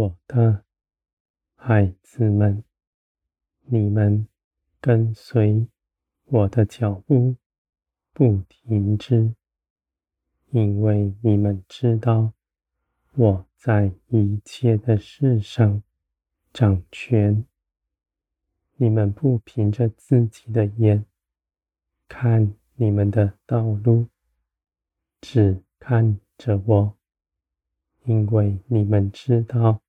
我的孩子们，你们跟随我的脚步，不停止，因为你们知道我在一切的事上掌权。你们不凭着自己的眼看你们的道路，只看着我，因为你们知道，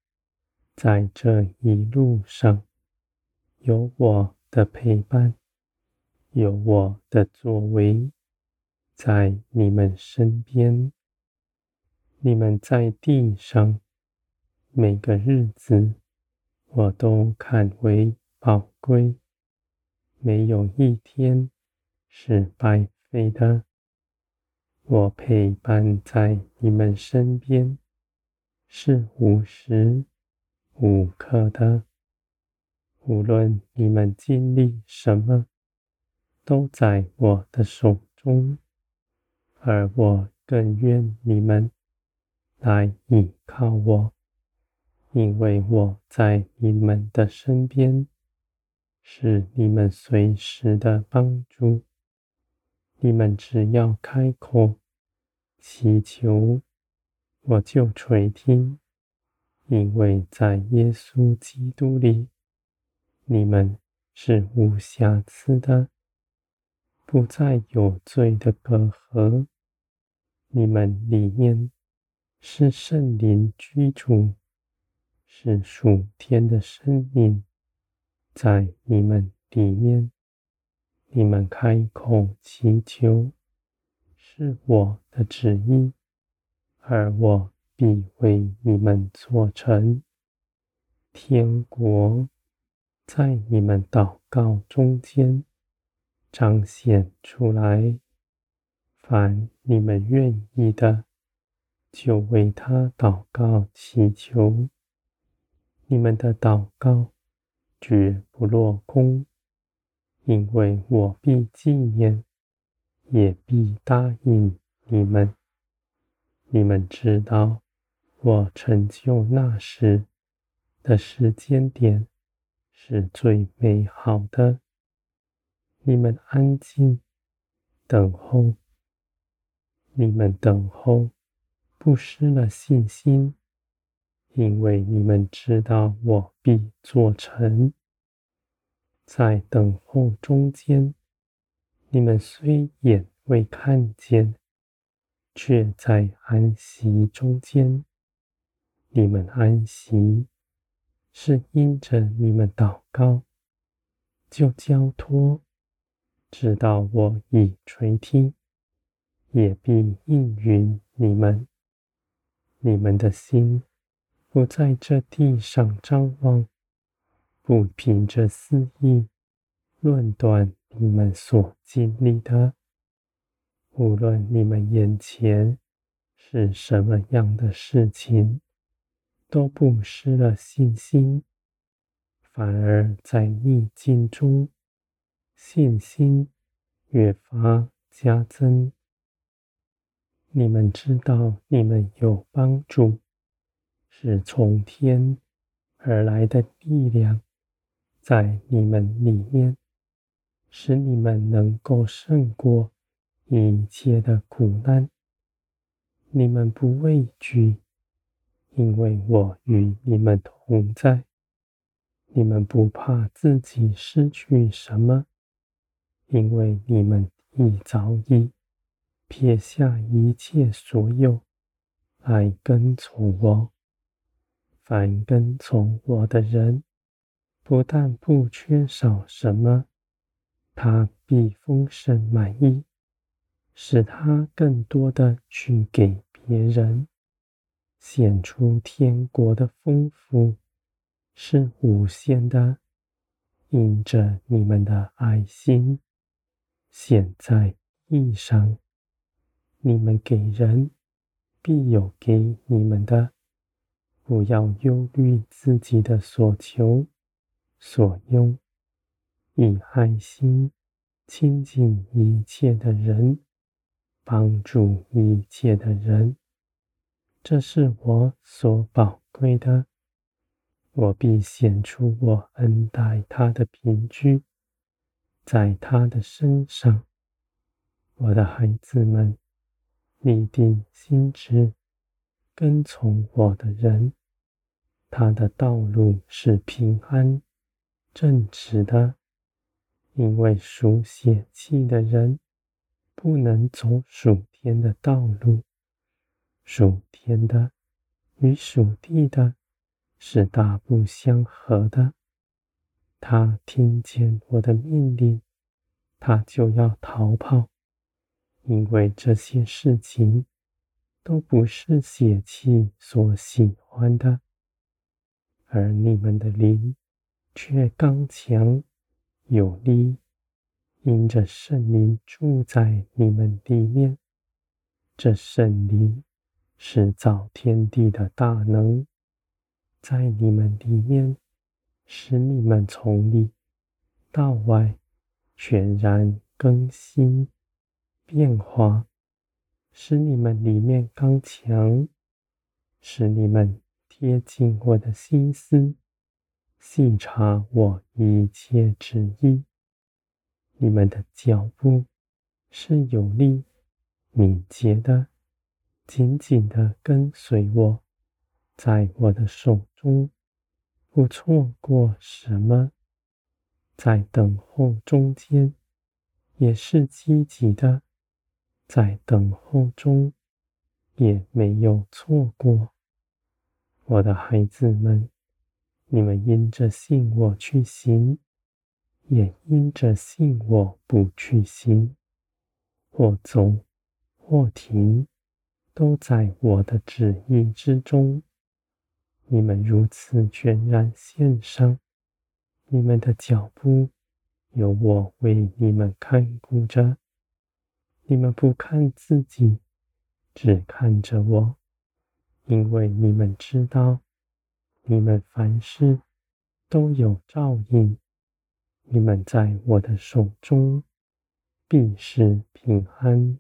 在这一路上有我的陪伴，有我的作为在你们身边。你们在地上每个日子，我都看为宝贵，没有一天是白费的。我陪伴在你们身边，是无时无可的。无论你们经历什么，都在我的手中，而我更愿你们来依靠我，因为我在你们的身边。是你们随时的帮助。你们只要开口祈求，我就垂听，因为在耶稣基督里，你们是无瑕疵的，不再有罪的隔阂。你们里面是圣灵居住，是属天的生命。在你们里面，你们开口祈求，是我的旨意，而我必为你们做成。天国在你们祷告中间彰显出来。凡你们愿意的，就为他祷告祈求。你们的祷告。绝不落空，因为我必纪念，也必答应你们。你们知道，我成就那时的时间点是最美好的。你们安静等候，你们等候，不失了信心。因为你们知道，我必做成。在等候中间，你们虽眼未看见，却在安息中间。你们安息，是因着你们祷告，就交托，直到我已垂听，也必应允你们。你们的心。不在这地上张望，不凭着私意论断你们所经历的。无论你们眼前是什么样的事情，都不失了信心，反而在逆境中信心越发加增。你们知道，你们有帮助。是从天而来的力量，在你们里面，使你们能够胜过一切的苦难。你们不畏惧，因为我与你们同在。你们不怕自己失去什么，因为你们已早已撇下一切所有，来跟从我。凡跟从我的人，不但不缺少什么，他必丰盛满意，使他更多的去给别人，显出天国的丰富是无限的，因着你们的爱心显在义上，你们给人，必有给你们的。不要忧虑自己的所求所用，以爱心亲近一切的人，帮助一切的人，这是我所宝贵的。我必显出我恩待他的凭据，在他的身上。我的孩子们，立定心志，跟从我的人，他的道路是平安正直的，因为属血气的人不能走属天的道路，属天的与属地的是大不相合的。他听见我的命令，他就要逃跑。因为这些事情都不是血气所喜欢的，而你们的灵却刚强有力，因着圣灵住在你们里面。这圣灵是造天地的大能，在你们里面，使你们从里到外全然更新。变化，使你们里面刚强，使你们贴近我的心思，细察我一切旨意。你们的脚步是有力、敏捷的，紧紧的跟随我，在我的手中不错过什么，在等候中间也是积极的。在等候中，也没有错过，我的孩子们，你们因着信我去行，也因着信我不去行，或走或停，都在我的旨意之中。你们如此全然献上，你们的脚步有我为你们看顾着。你们不看自己，只看着我，因为你们知道，你们凡事都有照应。你们在我的手中，必是平安。